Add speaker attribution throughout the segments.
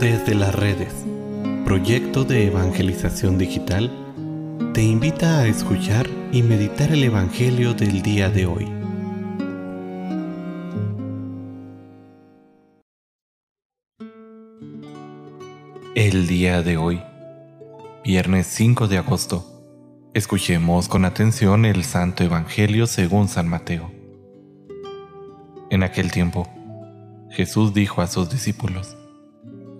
Speaker 1: Desde las redes, proyecto de evangelización digital, te invita a escuchar y meditar el Evangelio del día de hoy. El día de hoy, viernes 5 de agosto, escuchemos con atención el Santo Evangelio según San Mateo. En aquel tiempo, Jesús dijo a sus discípulos,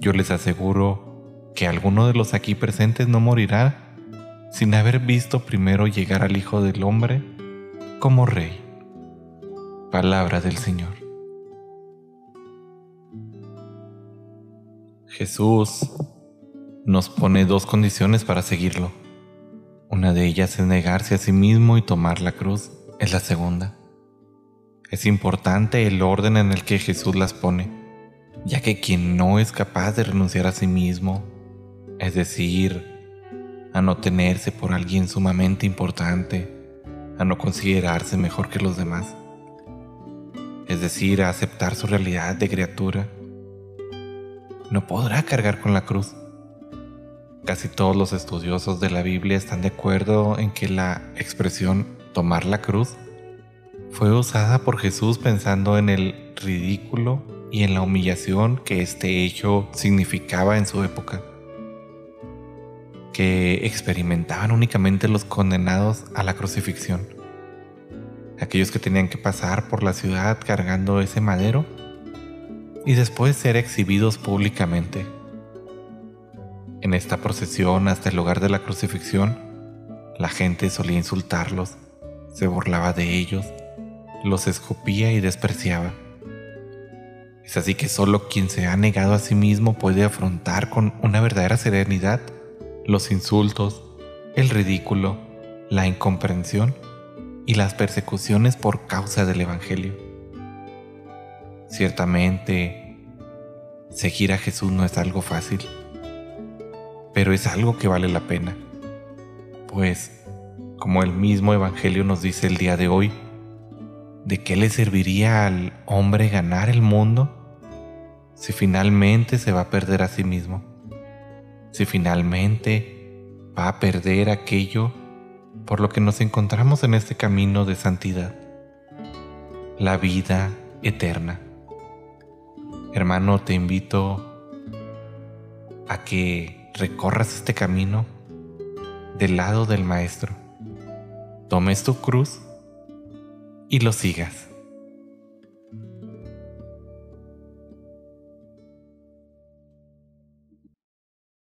Speaker 1: Yo les aseguro que alguno de los aquí presentes no morirá sin haber visto primero llegar al Hijo del Hombre como Rey. Palabra del Señor. Jesús nos pone dos condiciones para seguirlo. Una de ellas es negarse a sí mismo y tomar la cruz. Es la segunda. Es importante el orden en el que Jesús las pone ya que quien no es capaz de renunciar a sí mismo, es decir, a no tenerse por alguien sumamente importante, a no considerarse mejor que los demás, es decir, a aceptar su realidad de criatura, no podrá cargar con la cruz. Casi todos los estudiosos de la Biblia están de acuerdo en que la expresión tomar la cruz fue usada por Jesús pensando en el ridículo y en la humillación que este hecho significaba en su época, que experimentaban únicamente los condenados a la crucifixión, aquellos que tenían que pasar por la ciudad cargando ese madero y después ser exhibidos públicamente. En esta procesión hasta el lugar de la crucifixión, la gente solía insultarlos, se burlaba de ellos, los escupía y despreciaba. Es así que solo quien se ha negado a sí mismo puede afrontar con una verdadera serenidad los insultos, el ridículo, la incomprensión y las persecuciones por causa del Evangelio. Ciertamente, seguir a Jesús no es algo fácil, pero es algo que vale la pena, pues, como el mismo Evangelio nos dice el día de hoy, ¿de qué le serviría al hombre ganar el mundo si finalmente se va a perder a sí mismo, si finalmente va a perder aquello por lo que nos encontramos en este camino de santidad, la vida eterna. Hermano, te invito a que recorras este camino del lado del Maestro, tomes tu cruz y lo sigas.